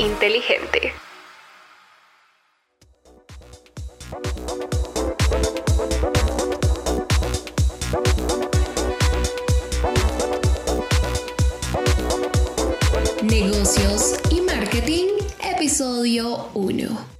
inteligente. Negocios y Marketing, episodio 1.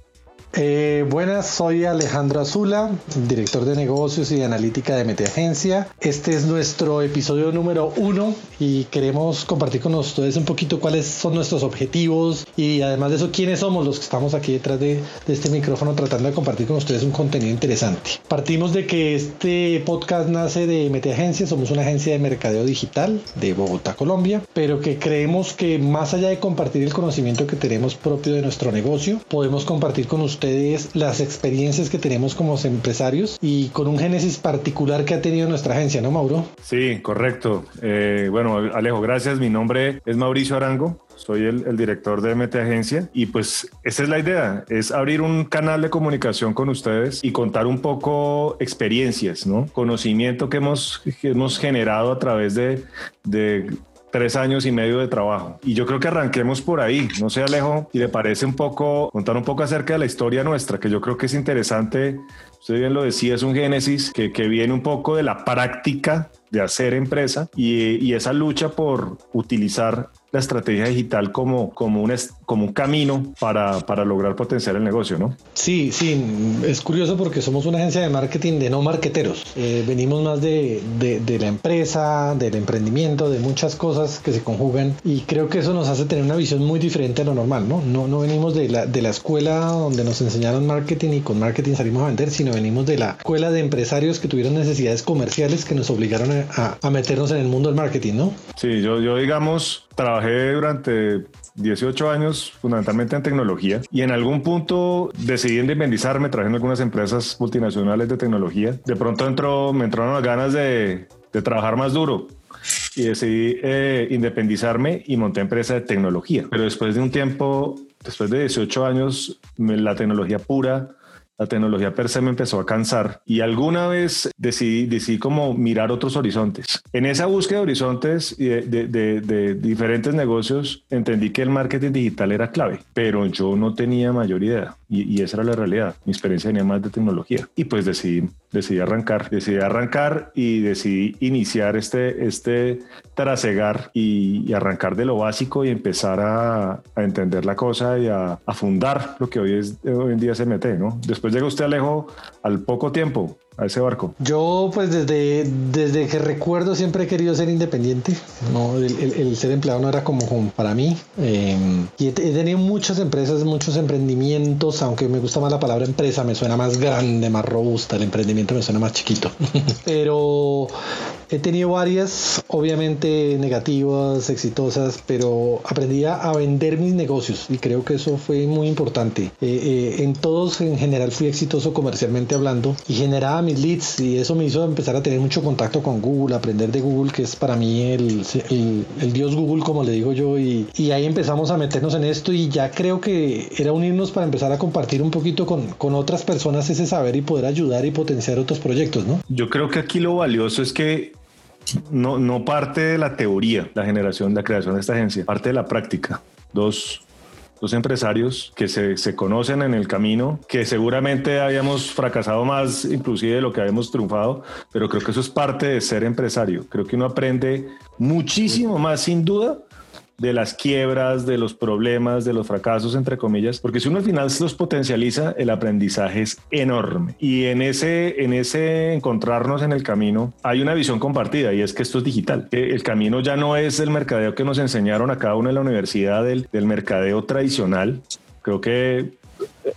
Eh, buenas, soy Alejandro Azula, director de negocios y de analítica de Meteagencia. Este es nuestro episodio número uno y queremos compartir con ustedes un poquito cuáles son nuestros objetivos y además de eso quiénes somos los que estamos aquí detrás de, este micrófono tratando de compartir con ustedes un contenido interesante. Partimos de que este podcast nace de Meteagencia, somos una agencia de mercadeo digital de Bogotá, Colombia, pero que creemos que más allá de compartir el conocimiento que tenemos propio de nuestro negocio, podemos compartir con ustedes ustedes las experiencias que tenemos como empresarios y con un génesis particular que ha tenido nuestra agencia, ¿no, Mauro? Sí, correcto. Eh, bueno, Alejo, gracias. Mi nombre es Mauricio Arango. Soy el, director de MT Agencia y pues esa es la idea, es abrir un canal de comunicación con ustedes y contar un poco experiencias, ¿no? Conocimiento que hemos, que hemos generado a través de, de tres años y medio de trabajo. Y yo creo que arranquemos por ahí. No sé, Alejo, y le parece un poco, contar un poco acerca de la historia nuestra, que yo creo que es interesante. Usted bien lo decía, es un génesis que, que viene un poco de la práctica de hacer empresa y, y esa lucha por utilizar la estrategia digital como, como, un, como un camino para, para lograr potenciar el negocio, ¿no? Sí, sí, es curioso porque somos una agencia de marketing de no marqueteros. Eh, venimos más de, de, la empresa, del emprendimiento, de muchas cosas que se conjugan y creo que eso nos hace tener una visión muy diferente a lo normal, ¿no? No, no venimos de la, de la escuela donde nos enseñaron marketing y con marketing salimos a vender, sino venimos de la escuela de empresarios que tuvieron necesidades comerciales que nos obligaron a, a meternos en el mundo del marketing, ¿no? Sí, yo, yo digamos, trabajé durante 18 años fundamentalmente en tecnología y en algún punto decidí independizarme, trabajé en algunas empresas multinacionales de tecnología. De pronto entró, me entraron las ganas de, de trabajar más duro y decidí eh, independizarme y monté empresa de tecnología. Pero después de un tiempo, después de 18 años, la tecnología pura la tecnología per se me empezó a cansar y alguna vez decidí, decidí como mirar otros horizontes. En esa búsqueda de horizontes y de, diferentes negocios, entendí que el marketing digital era clave, pero yo no tenía mayor idea y, y, esa era la realidad. Mi experiencia venía más de tecnología y pues decidí, decidí arrancar, decidí arrancar y decidí iniciar este, este trasegar y, arrancar de lo básico y empezar a, entender la cosa y a, a, fundar lo que hoy, es, hoy en día se mete, ¿no? Después llega usted, Alejo, al poco tiempo a ese barco? Yo pues desde, desde que recuerdo siempre he querido ser independiente, no, el, ser empleado no era como para mí em, y he, tenido muchas empresas, muchos emprendimientos, aunque me gusta más la palabra empresa, me suena más grande, más robusta, el emprendimiento me suena más chiquito, pero he tenido varias, obviamente negativas, exitosas, pero aprendí a vender mis negocios y creo que eso fue muy importante. Eh, eh, en todos en general fui exitoso comercialmente hablando y generaba leads y eso me hizo empezar a tener mucho contacto con Google, aprender de Google, que es para mí el, dios Google, como le digo yo, y, ahí empezamos a meternos en esto y ya creo que era unirnos para empezar a compartir un poquito con, con otras personas ese saber y poder ayudar y potenciar otros proyectos, ¿no? Yo creo que aquí lo valioso es que no, no parte de la teoría, la generación, la creación de esta agencia, parte de la práctica. Dos, dos empresarios que se, se, conocen en el camino, que seguramente habíamos fracasado más inclusive de lo que habíamos triunfado, pero creo que eso es parte de ser empresario. Creo que uno aprende muchísimo más sin duda de las quiebras, de los problemas, de los fracasos, entre comillas, porque si uno al final los potencializa, el aprendizaje es enorme. Y en ese, en ese encontrarnos en el camino hay una visión compartida y es que esto es digital. El camino ya no es el mercadeo que nos enseñaron a cada uno en la universidad del, del mercadeo tradicional. Creo que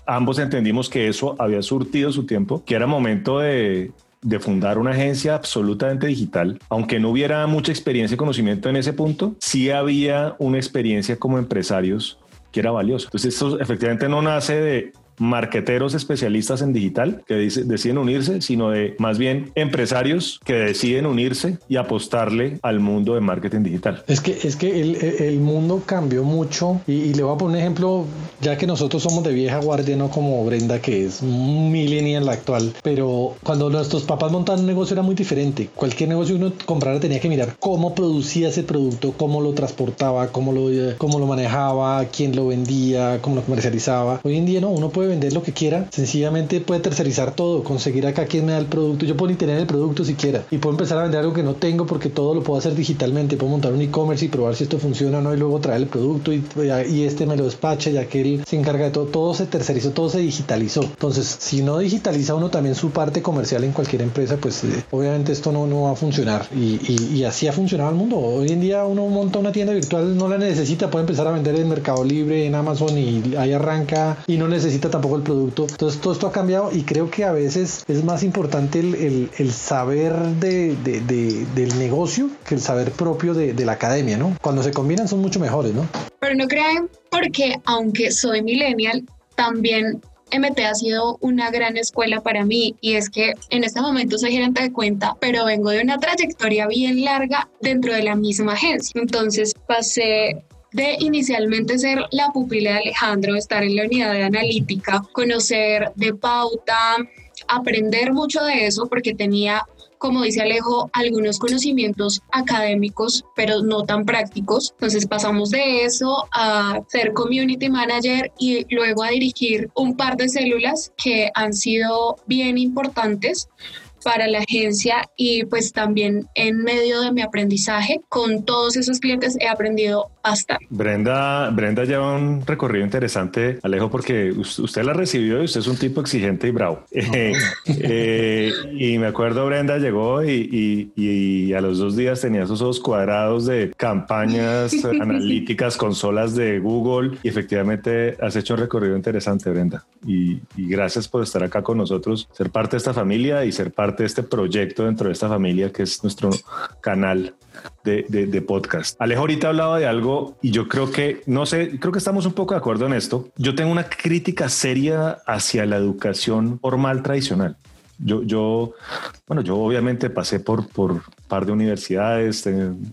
ambos entendimos que eso había surtido su tiempo, que era momento de, de fundar una agencia absolutamente digital, aunque no hubiera mucha experiencia y conocimiento en ese punto, sí había una experiencia como empresarios que era valiosa. Entonces, esto efectivamente no nace de marqueteros especialistas en digital que deciden unirse, sino de más bien empresarios que deciden unirse y apostarle al mundo de marketing digital. Es que, es que el, el mundo cambió mucho y, le voy a poner un ejemplo, ya que nosotros somos de vieja guardia, no como Brenda, que es millennial actual, pero cuando nuestros papás montaban un negocio era muy diferente. Cualquier negocio uno comprara tenía que mirar cómo producía ese producto, cómo lo transportaba, cómo lo, cómo lo manejaba, quién lo vendía, cómo lo comercializaba. Hoy en día no, uno puede vender lo que quiera, sencillamente puede tercerizar todo, conseguir acá quién me da el producto. Yo puedo ni tener el producto siquiera y puedo empezar a vender algo que no tengo porque todo lo puedo hacer digitalmente. Puedo montar un e-commerce y probar si esto funciona o no y luego traer el producto y, y este me lo despacha ya que él se encarga de todo. Todo se tercerizó, todo se digitalizó. Entonces, si no digitaliza uno también su parte comercial en cualquier empresa, pues eh, obviamente esto no, no va a funcionar. Y, y, así ha funcionado el mundo. Hoy en día uno monta una tienda virtual, no la necesita, puede empezar a vender en Mercado Libre, en Amazon y ahí arranca y no necesita tampoco el producto. Entonces todo esto ha cambiado y creo que a veces es más importante el, el, saber de, de, del negocio que el saber propio de, la academia, ¿no? Cuando se combinan son mucho mejores, ¿no? Pero no crean porque aunque soy millennial, también MT ha sido una gran escuela para mí y es que en este momento soy gerente de cuenta, pero vengo de una trayectoria bien larga dentro de la misma agencia. Entonces pasé de inicialmente ser la pupila de Alejandro, estar en la unidad de analítica, conocer de pauta, aprender mucho de eso porque tenía como dice Alejo, algunos conocimientos académicos, pero no tan prácticos. Entonces pasamos de eso a ser community manager y luego a dirigir un par de células que han sido bien importantes para la agencia y pues también en medio de mi aprendizaje con todos esos clientes he aprendido bastante. Brenda, Brenda lleva un recorrido interesante, Alejo, porque usted la recibió y usted es un tipo exigente y bravo. Eh, y me acuerdo, Brenda llegó y, y, a los dos días tenía esos ojos cuadrados de campañas analíticas, consolas de Google y efectivamente has hecho un recorrido interesante, Brenda. Y, y gracias por estar acá con nosotros, ser parte de esta familia y ser parte de este proyecto dentro de esta familia que es nuestro canal de, de, podcast. Alejo ahorita hablaba de algo y yo creo que, no sé, creo que estamos un poco de acuerdo en esto. Yo tengo una crítica seria hacia la educación formal tradicional. Yo, yo, bueno, yo obviamente pasé por, por par de universidades,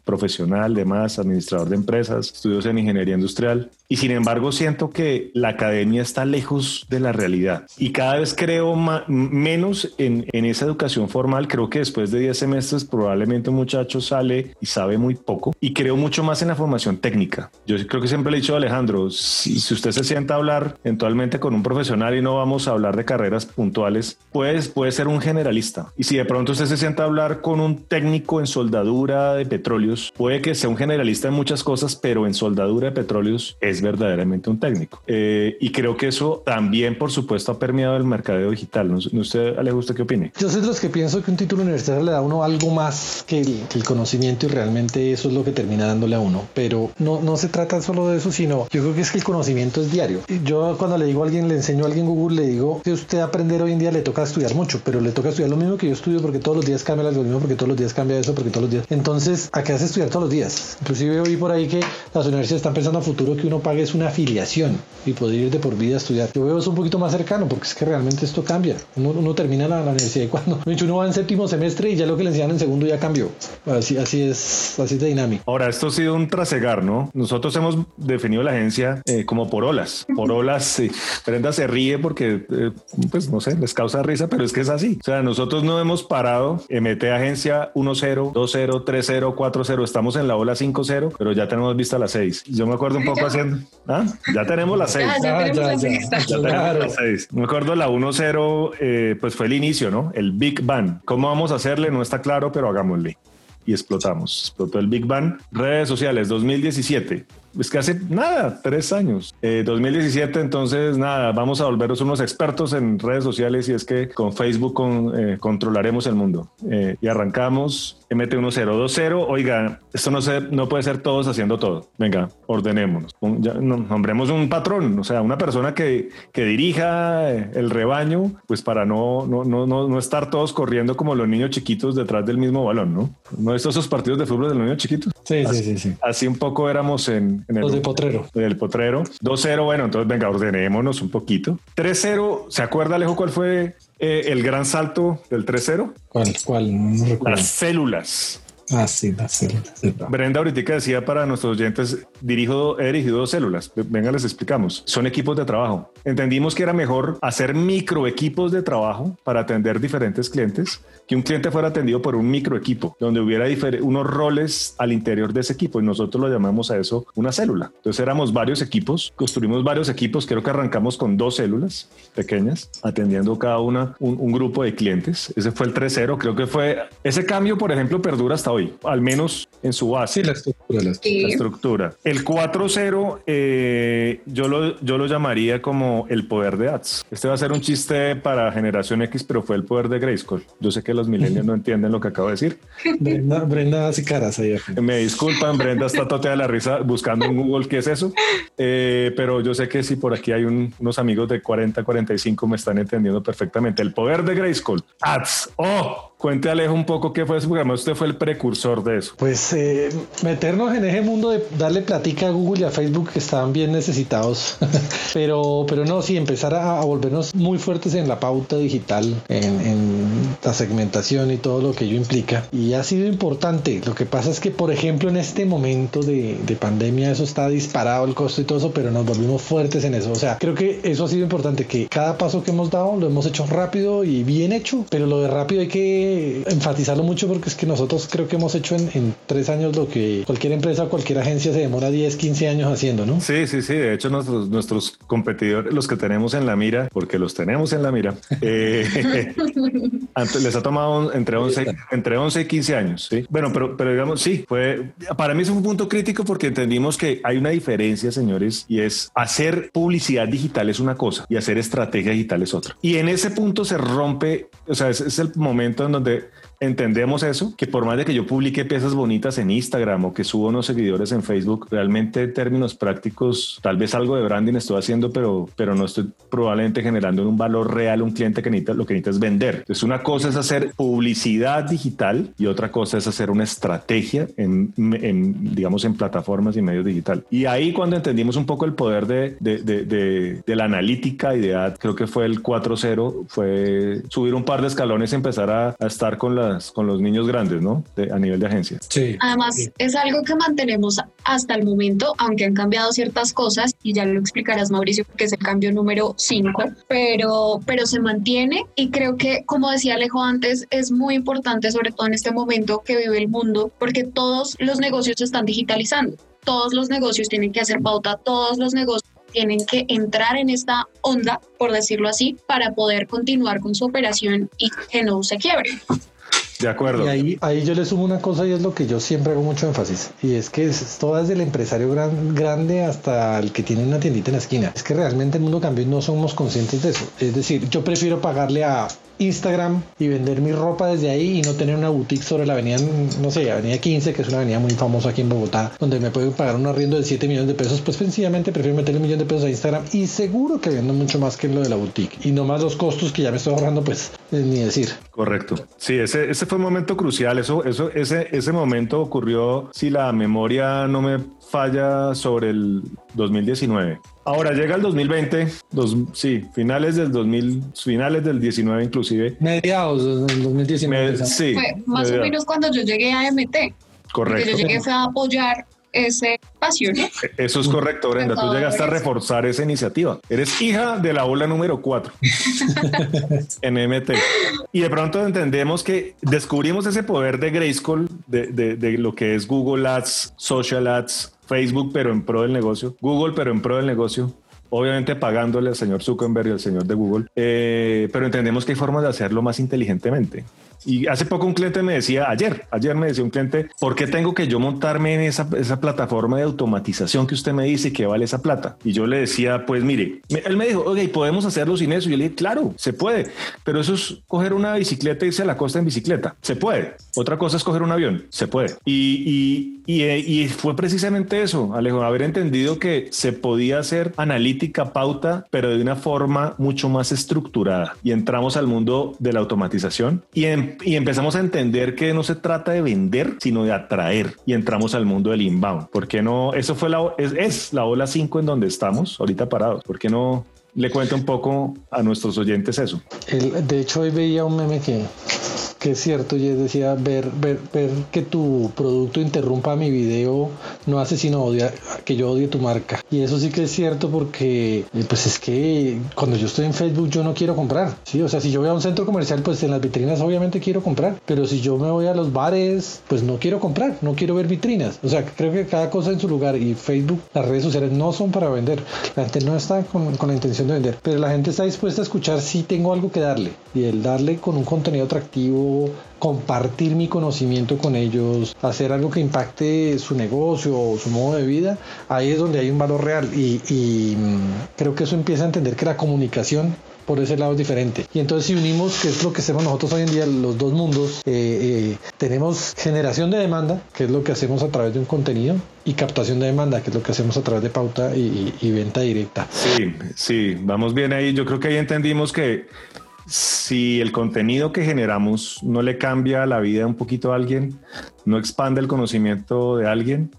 profesional, demás, administrador de empresas, estudios en ingeniería industrial. Y sin embargo, siento que la academia está lejos de la realidad. Y cada vez creo menos en, en, esa educación formal. Creo que después de 10 semestres probablemente un muchacho sale y sabe muy poco. Y creo mucho más en la formación técnica. Yo creo que siempre le he dicho a Alejandro, si, usted se sienta a hablar eventualmente con un profesional y no vamos a hablar de carreras puntuales, pues puede ser un generalista. Y si de pronto usted se sienta a hablar con un técnico en soldadura de petróleos, puede que sea un generalista en muchas cosas, pero en soldadura de petróleos es verdaderamente un técnico. Eh, y creo que eso también, por supuesto, ha permeado el mercadeo digital. ¿No, usted, Ale, ¿usted qué opine? Yo soy los que pienso que un título universitario le da a uno algo más que el, conocimiento y realmente eso es lo que termina dándole a uno. Pero no, no se trata solo de eso, sino yo creo que es que el conocimiento es diario. Yo cuando le digo a alguien, le enseño a alguien Google, le digo que usted aprender hoy en día le toca estudiar mucho, pero le toca estudiar lo mismo que yo estudio porque todos los días cambia el algoritmo, porque todos los días cambia eso, porque todos los días. Entonces, ¿a qué hace estudiar todos los días? Inclusive oí por ahí que las universidades están pensando a futuro que uno pague es una afiliación y poder ir de por vida a estudiar. Yo veo eso un poquito más cercano porque es que realmente esto cambia. Uno, termina la, universidad y cuando uno va en séptimo semestre y ya lo que le enseñan en segundo ya cambió. Así, así es, así es de dinámico. Ahora, esto ha sido un trasegar, ¿no? Nosotros hemos definido la agencia eh, como por olas. Por olas, sí. Brenda se ríe porque, eh, pues no sé, les causa risa, pero es que es así. O sea, nosotros no hemos parado. MT Agencia 1-0, 2-0, 3-0, 4-0. Estamos en la ola 5-0, pero ya tenemos vista la 6. Yo me acuerdo un poco haciendo. ¿Ah? Ya tenemos la 6. Ya, ya, ya, ya, tenemos la 6. Me acuerdo la 1-0, eh, pues fue el inicio, ¿no? El Big Bang. ¿Cómo vamos a hacerle? No está claro, pero hagámosle y explotamos. Explotó el Big Bang. Redes sociales 2017 es que hace nada, tres años. 2017, eh, entonces nada, vamos a volvernos unos expertos en redes sociales y es que con Facebook eh, controlaremos el mundo. Eh, y arrancamos MT1020. Oiga, esto no, se, no puede ser todos haciendo todo. Venga, ordenémonos. nombremos un patrón, o sea, una persona que, que dirija el rebaño, pues para no, no, no, no, estar todos corriendo como los niños chiquitos detrás del mismo balón, ¿no? No estos esos partidos de fútbol de los niños chiquitos. Sí, sí, sí, sí. Así un poco éramos en, en, en el Los de Potrero. del potrero. 2-0, bueno, entonces venga, ordenémonos un poquito. 3-0, ¿se acuerda Alejo cuál fue eh, el gran salto del 3-0? ¿Cuál? ¿Cuál? No recuerdo. Las células. Ah, sí, las células. sí, va. Brenda ahorita decía para nuestros oyentes, dirijo, he dirigido dos células. Venga, les explicamos. Son equipos de trabajo. Entendimos que era mejor hacer micro equipos de trabajo para atender diferentes clientes que un cliente fuera atendido por un micro equipo, donde hubiera unos roles al interior de ese equipo y nosotros lo llamamos a eso una célula. Entonces éramos varios equipos, construimos varios equipos, creo que arrancamos con dos células pequeñas, atendiendo cada una un, un grupo de clientes. Ese fue el 3-0, creo que fue ese cambio, por ejemplo, perdura hasta hoy, al menos en su base Sí, la estructura. la estructura. la Sí. estructura. El 4-0, eh, yo, lo, yo lo llamaría como el poder de ads. Este va a ser un chiste para generación X, pero fue el poder de Grayskull. Yo sé que los millennials no entienden lo que acabo de decir. Brenda, Brenda hace caras ahí. Me disculpan, Brenda está toteada de la risa buscando en Google qué es eso. Eh, pero yo sé que si por aquí hay un- unos amigos de 40, 45 me están entendiendo perfectamente. El poder de Grayskull. Ads. Oh, cuente Alejo un poco qué fue porque además usted fue el precursor de eso. Pues eh, meternos en ese mundo de darle platica a Google y a Facebook que estaban bien necesitados. pero, pero no, sí, empezar a, a volvernos muy fuertes en la pauta digital, en, la segmentación y todo lo que ello implica. Y ha sido importante. Lo que pasa es que, por ejemplo, en este momento de pandemia, eso está disparado el costo y todo eso, pero nos volvimos fuertes en eso. O sea, creo que eso ha sido importante, que cada paso que hemos dado lo hemos hecho rápido y bien hecho, pero lo de rápido hay que enfatizarlo mucho porque es que nosotros creo que hemos hecho en, en tres años lo que cualquier empresa o cualquier agencia se demora 10, 15 años haciendo, ¿no? Sí, sí, sí. De hecho, nuestros, nuestros competidores, los que tenemos en la mira, porque los tenemos en la mira, eh, les ha tomado entre 11, entre 11 y 15 años. ¿sí? Bueno, pero, pero digamos, sí, fue, para mí es un punto crítico porque entendimos que hay una diferencia, señores, y es hacer publicidad digital es una cosa y hacer estrategia digital es otra. Y en ese punto se rompe, o sea, es, es el momento en donde donde entendemos eso, que por más de que yo publique piezas bonitas en Instagram o que subo unos seguidores en Facebook, realmente en términos prácticos, tal vez algo de branding estoy haciendo, pero, pero no estoy probablemente generando un valor real a un cliente que necesita, lo que necesita es vender. Entonces una cosa es hacer publicidad digital y otra cosa es hacer una estrategia en, en digamos, en plataformas y medios digital. Y ahí cuando entendimos un poco el poder de, de, de, de, de la analítica y de ad, creo que fue el 4-0, fue subir un par de escalones y empezar a, a estar con las con los niños grandes, ¿no? De, a nivel de agencia. Sí. Además, Sí. es algo que mantenemos hasta el momento, aunque han cambiado ciertas cosas, y ya lo explicarás, Mauricio, que es el cambio número 5, pero, pero se mantiene y creo que, como decía Alejo antes, es muy importante, sobre todo en este momento que vive el mundo, porque todos los negocios se están digitalizando. Todos los negocios tienen que hacer pauta, todos los negocios tienen que entrar en esta onda, por decirlo así, para poder continuar con su operación y que no se quiebre. De acuerdo. Y ahí, ahí yo le sumo una cosa y es lo que yo siempre hago mucho énfasis. Y es que es todo desde el empresario gran- grande hasta el que tiene una tiendita en la esquina. Es que realmente el mundo cambió y no somos conscientes de eso. Es decir, yo prefiero pagarle a Instagram y vender mi ropa desde ahí y no tener una boutique sobre la avenida, no sé, avenida 15, que es una avenida muy famosa aquí en Bogotá, donde me pueden pagar un arriendo de 7 millones de pesos. Pues sencillamente prefiero meterle un millón de pesos a Instagram y seguro que vendo mucho más que lo de la boutique. Y no más los costos que ya me estoy ahorrando, pues eh, ni decir. Correcto. Sí, ese, ese fue un momento crucial. Eso, eso, ese, ese momento ocurrió, si la memoria no me falla, sobre el 2019. Ahora llega el 2020, dos, sí, finales del 2000, finales del 19 inclusive. Mediados del 2019. Me- sí, Fue más o media- menos cuando yo llegué a MT, porque correcto. yo llegué fue a apoyar ese espacio, ¿no? Eso es correcto, Brenda. Tú llegaste a reforzar esa iniciativa. Eres hija de la ola número 4 en MT. Y de pronto entendemos que descubrimos ese poder de Grayskull, de, de- de lo que es Google Ads, Social Ads, Facebook, pero en pro del negocio, Google, pero en pro del negocio. Obviamente pagándole al señor Zuckerberg y al señor de Google, Eh, pero entendemos que hay formas de hacerlo más inteligentemente. Y hace poco un cliente me decía, ayer, ayer me decía un cliente, ¿por qué tengo que yo montarme en esa, plataforma de automatización que usted me dice que vale esa plata? Y yo le decía, pues mire, él me dijo, oye, ¿podemos hacerlo sin eso? Y yo le dije, claro, se puede, pero eso es coger una bicicleta e irse a la costa en bicicleta. Se puede. Otra cosa es coger un avión. Se puede. Y, y, y, eh, y fue precisamente eso, Alejo, haber entendido que se podía hacer analítica, pauta, pero de una forma mucho más estructurada. Y entramos al mundo de la automatización y en y, empezamos a entender que no se trata de vender, sino de atraer y entramos al mundo del inbound. ¿Por qué no? Eso fue la, es, es la ola 5 en donde estamos ahorita parados. ¿Por qué no le cuento un poco a nuestros oyentes eso? De hecho, hoy veía un meme que, que es cierto y es decía, ver, ver, ver que tu producto interrumpa mi video no hace sino odiar, que yo odie tu marca. Y eso sí que es cierto porque, eh, pues es que cuando yo estoy en Facebook yo no quiero comprar. Sí, o sea, si yo voy a un centro comercial, pues en las vitrinas obviamente quiero comprar. Pero si yo me voy a los bares, pues no quiero comprar, no quiero ver vitrinas. O sea, creo que cada cosa en su lugar y Facebook, las redes sociales no son para vender. La gente no está con, con la intención de vender, pero la gente está dispuesta a escuchar si tengo algo que darle. Y el darle con un contenido atractivo, compartir mi conocimiento con ellos, hacer algo que impacte su negocio o su modo de vida, ahí es donde hay un valor real. Y, mm, creo que eso empieza a entender que la comunicación por ese lado es diferente. Y entonces si unimos, que es lo que hacemos nosotros hoy en día, los dos mundos, eh, eh, tenemos generación de demanda, que es lo que hacemos a través de un contenido, y captación de demanda, que es lo que hacemos a través de pauta y, y venta directa. Sí, sí, vamos bien ahí. Yo creo que ahí entendimos que si el contenido que generamos no le cambia la vida un poquito a alguien, no expande el conocimiento de alguien,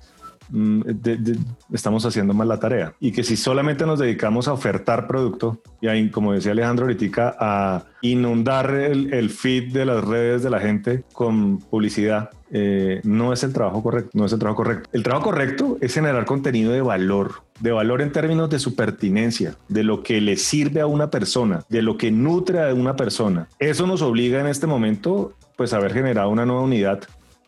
de, estamos haciendo mal la tarea. Y que si solamente nos dedicamos a ofertar producto, y ahí, como decía Alejandro ahorita, a inundar el, feed de las redes de la gente con publicidad, eh, no es el trabajo correcto, no es el trabajo correcto. El trabajo correcto es generar contenido de valor, de valor en términos de su pertinencia, de lo que le sirve a una persona, de lo que nutre a una persona. Eso nos obliga en este momento, pues, a haber generado una nueva unidad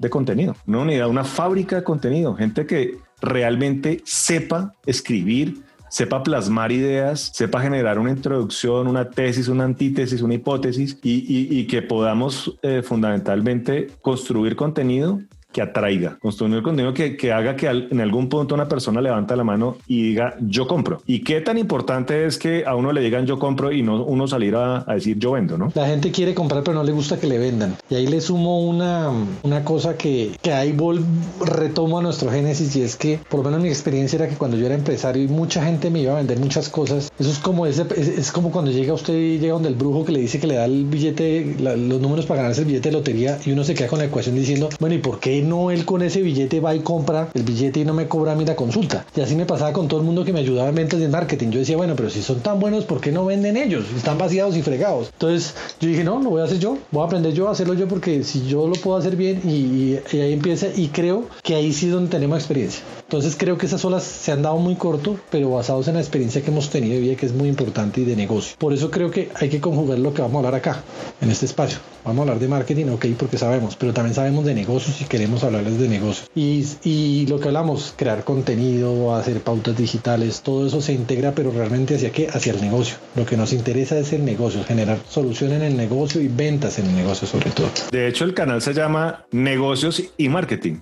de contenido, una unidad, una fábrica de contenido, gente que realmente sepa escribir, sepa plasmar ideas, sepa generar una introducción, una tesis, una antítesis, una hipótesis y, que podamos eh, fundamentalmente construir contenido que atraiga, construir contenido que, que haga que al, en algún punto una persona levanta la mano y diga yo compro. Y qué tan importante es que a uno le digan yo compro y no uno salir a, a, decir yo vendo, ¿no? La gente quiere comprar pero no le gusta que le vendan. Y ahí le sumo una, una cosa que, que ahí vol retomo a nuestro génesis y es que por lo menos mi experiencia era que cuando yo era empresario y mucha gente me iba a vender muchas cosas, eso es como ese, es, es como cuando llega usted y llega donde el brujo que le dice que le da el billete, la, los números para ganarse el billete de lotería y uno se queda con la ecuación diciendo, bueno, ¿y por qué no él con ese billete va y compra el billete y no me cobra a mí la consulta? Y así me pasaba con todo el mundo que me ayudaba en ventas en marketing. Yo decía, bueno, pero si son tan buenos, ¿por qué no venden ellos? Están vaciados y fregados. Entonces yo dije, no, lo voy a hacer yo, voy a aprender yo a hacerlo yo porque si yo lo puedo hacer bien y, y ahí empieza y creo que ahí sí es donde tenemos experiencia. Entonces creo que esas olas se han dado muy corto, pero basados en la experiencia que hemos tenido de vida, que es muy importante y de negocio. Por eso creo que hay que conjugar lo que vamos a hablar acá, en este espacio. Vamos a hablar de marketing, ok, porque sabemos, pero también sabemos de negocios y queremos hablarles de negocios. Y, y lo que hablamos, crear contenido, hacer pautas digitales, todo eso se integra, pero realmente hacia qué? Hacia el negocio. Lo que nos interesa es el negocio, generar soluciones en el negocio y ventas en el negocio sobre todo. De hecho, el canal se llama Negocios y Marketing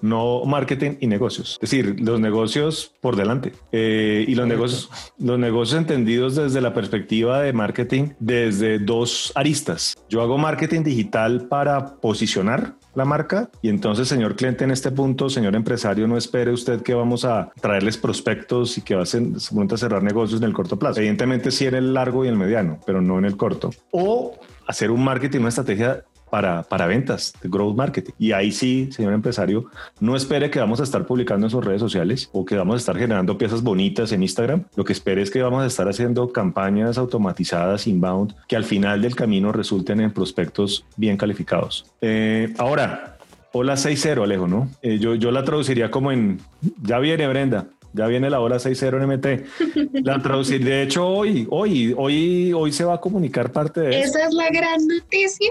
no marketing y negocios. Es decir, los negocios por delante. Eh, y los negocios, los negocios entendidos desde la perspectiva de marketing desde dos aristas. Yo hago marketing digital para posicionar la marca y entonces, señor cliente, en este punto, señor empresario, no espere usted que vamos a traerles prospectos y que va a, ser, a cerrar negocios en el corto plazo. Evidentemente sí en el largo y el mediano, pero no en el corto. O hacer un marketing, una estrategia para, para, ventas, de growth marketing. Y ahí sí, señor empresario, no espere que vamos a estar publicando en sus redes sociales o que vamos a estar generando piezas bonitas en Instagram. Lo que espere es que vamos a estar haciendo campañas automatizadas, inbound, que al final del camino resulten en prospectos bien calificados. Eh, ahora, hola 6-0, Alejo, ¿no? Eh, yo, yo la traduciría como en, ya viene Brenda, ya viene la hora 6-0 en MT. La traducir, de hecho, hoy, hoy, hoy, hoy se va a comunicar parte de eso. Esa es la gran noticia.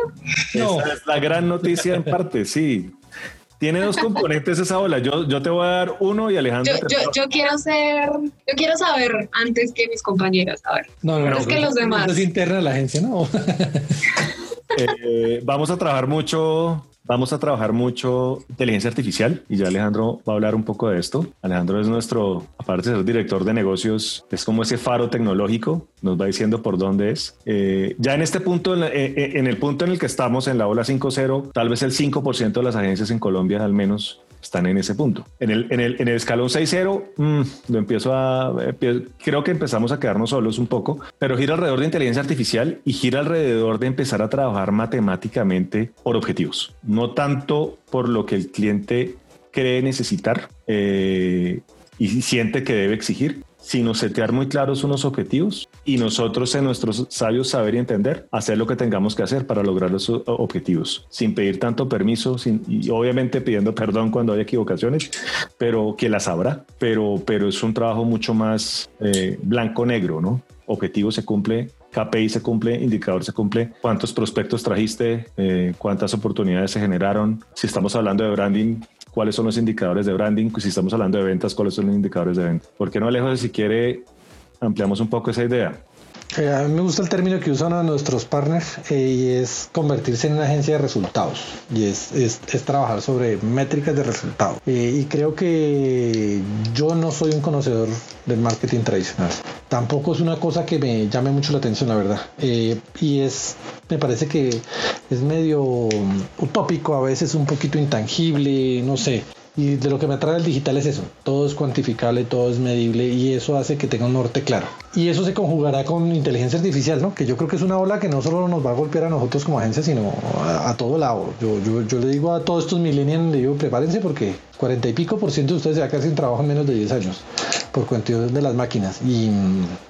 No. Esa es la gran noticia en parte, sí. Tiene dos componentes esa ola. Yo, yo te voy a dar uno y Alejandro. Yo, yo, yo, quiero ser, yo quiero saber antes que mis compañeras. A ver. No, no, que los demás. Es interna de la agencia, ¿no? eh, vamos a trabajar mucho Vamos a trabajar mucho inteligencia artificial y ya Alejandro va a hablar un poco de esto. Alejandro es nuestro, aparte de ser director de negocios, es como ese faro tecnológico, nos va diciendo por dónde es. Eh, ya en este punto, en, en, el punto en el que estamos, en la ola 5.0, tal vez el 5% de las agencias en Colombia al menos están en ese punto. En el, en el, en el escalón 6.0, mm, lo empiezo a, creo que empezamos a quedarnos solos un poco, pero gira alrededor de inteligencia artificial y gira alrededor de empezar a trabajar matemáticamente por objetivos, no tanto por lo que el cliente cree necesitar eh, y siente que debe exigir, sino setear muy claros unos objetivos y nosotros en nuestros sabios saber y entender hacer lo que tengamos que hacer para lograr los objetivos, sin pedir tanto permiso sin, y obviamente pidiendo perdón cuando hay equivocaciones, pero que las habrá, pero, pero es un trabajo mucho más eh, blanco-negro, ¿no? Objetivo se cumple KPI se cumple, indicador se cumple, cuántos prospectos trajiste, eh, cuántas oportunidades se generaron. Si estamos hablando de branding, cuáles son los indicadores de branding, si estamos hablando de ventas, cuáles son los indicadores de venta. ¿Por qué no, Alejo, si quiere, ampliamos un poco esa idea? Eh, a mí me gusta el término que usan a nuestros partners eh, y es convertirse en una agencia de resultados y es, es, trabajar sobre métricas de resultados. Eh, y creo que yo no soy un conocedor del marketing tradicional. Tampoco es una cosa que me llame mucho la atención, la verdad. y es, me parece que es medio utópico, a veces un poquito intangible, no sé. Y de lo que me atrae el digital es eso, todo es cuantificable, todo es medible y eso hace que tenga un norte claro. Y eso se conjugará con inteligencia artificial, ¿no? Que yo creo que es una ola que no solo nos va a golpear a nosotros como agencia, sino a, todo lado. Yo, yo, yo, le digo a todos estos millennials, le digo, prepárense porque 40 y pico por ciento de ustedes se va a quedar sin trabajo en menos de 10 años por cuestión de las máquinas. Y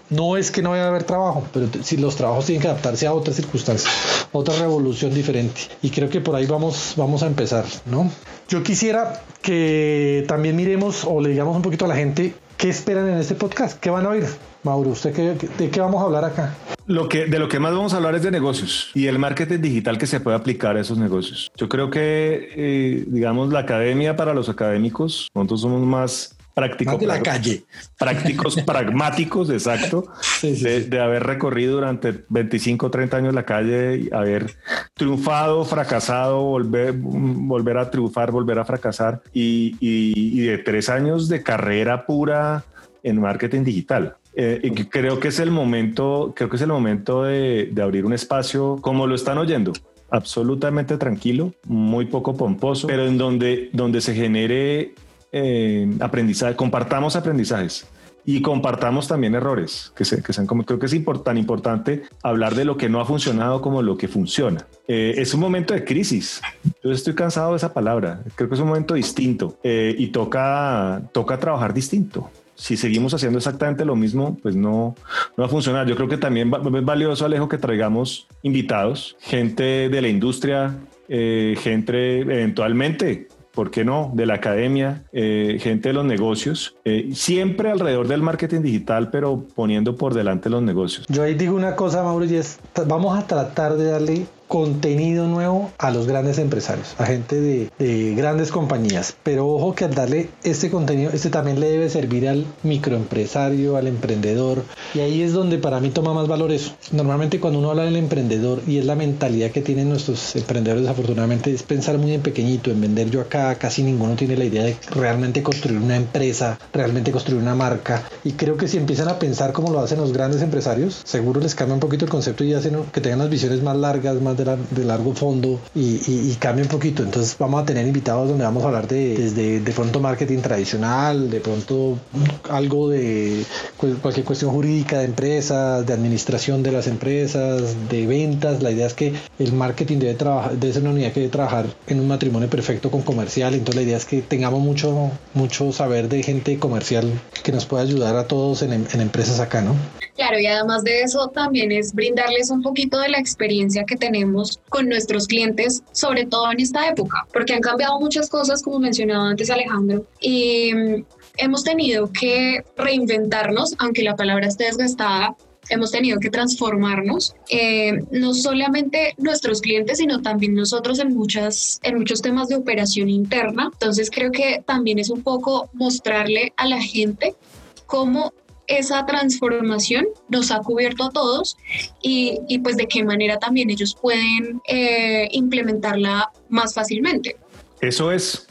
no es que no vaya a haber trabajo, pero si los trabajos tienen que adaptarse a otras circunstancias, otra revolución diferente. Y creo que por ahí vamos, vamos a empezar, ¿no? Yo quisiera que también miremos o le digamos un poquito a la gente qué esperan en este podcast, qué van a oír. Mauro, ¿usted qué, de qué vamos a hablar acá? Lo que, de lo que más vamos a hablar es de negocios y el marketing digital que se puede aplicar a esos negocios. Yo creo que, eh, digamos, la academia para los académicos, nosotros somos más prácticos. de la calle. Prácticos, pragmáticos, exacto, De, haber recorrido durante 25, 30 años la calle, haber triunfado, fracasado, volver, volver a triunfar, volver a fracasar y, y, de tres años de carrera pura en marketing digital. Eh, creo que es el momento, creo que es el momento de, de abrir un espacio como lo están oyendo absolutamente tranquilo, muy poco pomposo, pero en donde, donde se genere eh, aprendizaje, compartamos aprendizajes y compartamos también errores, que, se, que sean como, creo que es tan importante hablar de lo que no ha funcionado como lo que funciona. Eh, es un momento de crisis. Yo estoy cansado de esa palabra. Creo que es un momento distinto eh, y toca, toca trabajar distinto. Si seguimos haciendo exactamente lo mismo, pues no, no va a funcionar. Yo creo que también es valioso, Alejo, que traigamos invitados, gente de la industria, gente eventualmente ¿por qué no? De la academia, eh, gente de los negocios, eh, siempre alrededor del marketing digital, pero poniendo por delante los negocios. Yo ahí digo una cosa, Mauro, y es, vamos a tratar de darle contenido nuevo a los grandes empresarios, a gente de, grandes compañías. Pero ojo que al darle este contenido, este también le debe servir al microempresario, al emprendedor. Y ahí es donde para mí toma más valor eso. Normalmente cuando uno habla del emprendedor y es la mentalidad que tienen nuestros emprendedores, desafortunadamente, es pensar muy en pequeñito, en vender yo acá. Casi ninguno tiene la idea de realmente construir una empresa, realmente construir una marca. Y creo que si empiezan a pensar como lo hacen los grandes empresarios, seguro les cambia un poquito el concepto y hacen que tengan las visiones más largas, más de de, largo fondo y, y, cambia un poquito. Entonces vamos a tener invitados donde vamos a hablar de desde de pronto marketing tradicional, de pronto algo de cualquier cuestión jurídica de empresas, de administración de las empresas, de ventas. La idea es que el marketing debe, trabajar, debe ser una unidad que debe trabajar en un matrimonio perfecto con comercial. Entonces la idea es que tengamos mucho, mucho saber de gente comercial que nos pueda ayudar a todos en, en empresas acá, ¿no? Claro, y además de eso también es brindarles un poquito de la experiencia que tenemos con nuestros clientes, sobre todo en esta época, porque han cambiado muchas cosas, como mencionaba antes Alejandro, y mm, hemos tenido que reinventarnos, aunque la palabra esté desgastada, hemos tenido que transformarnos, eh, no solamente nuestros clientes, sino también nosotros en, muchas, en muchos temas de operación interna. Entonces creo que también es un poco mostrarle a la gente cómo esa transformación nos ha cubierto a todos y, pues de qué manera también ellos pueden eh, implementarla más fácilmente. Eso es,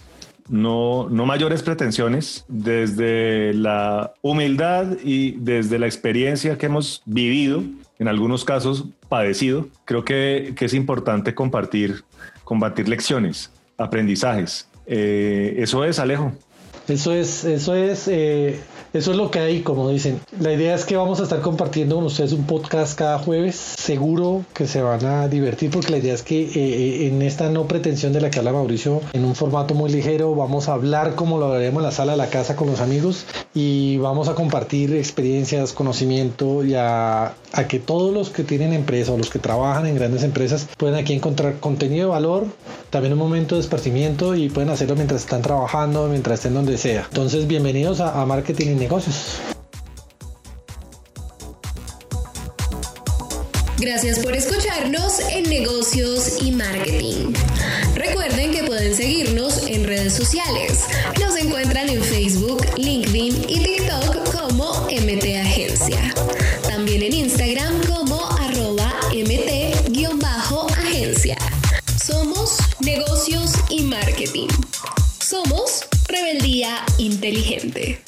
no, no mayores pretensiones, desde la humildad y desde la experiencia que hemos vivido, en algunos casos padecido, creo que, que es importante compartir, combatir lecciones, aprendizajes Eh, eso es, Alejo. Eso es, eso es, eh, eso es lo que hay, como dicen. La idea es que vamos a estar compartiendo con ustedes un podcast cada jueves. Seguro que se van a divertir porque la idea es que eh, eh, en esta no pretensión de la que habla Mauricio, en un formato muy ligero, vamos a hablar como lo haremos en la sala de la casa con los amigos y vamos a compartir experiencias, conocimiento y a, que todos los que tienen empresa o los que trabajan en grandes empresas pueden aquí encontrar contenido de valor, también un momento de esparcimiento y pueden hacerlo mientras están trabajando, mientras estén donde sea. Entonces, bienvenidos a, a Marketing Negocios. Gracias por escucharnos en Negocios y Marketing. Recuerden que pueden seguirnos en redes sociales. Nos encuentran en Facebook, LinkedIn y TikTok como MT Agencia. También en Instagram como arroba MT-agencia. Somos Negocios y Marketing. Somos Rebeldía Inteligente.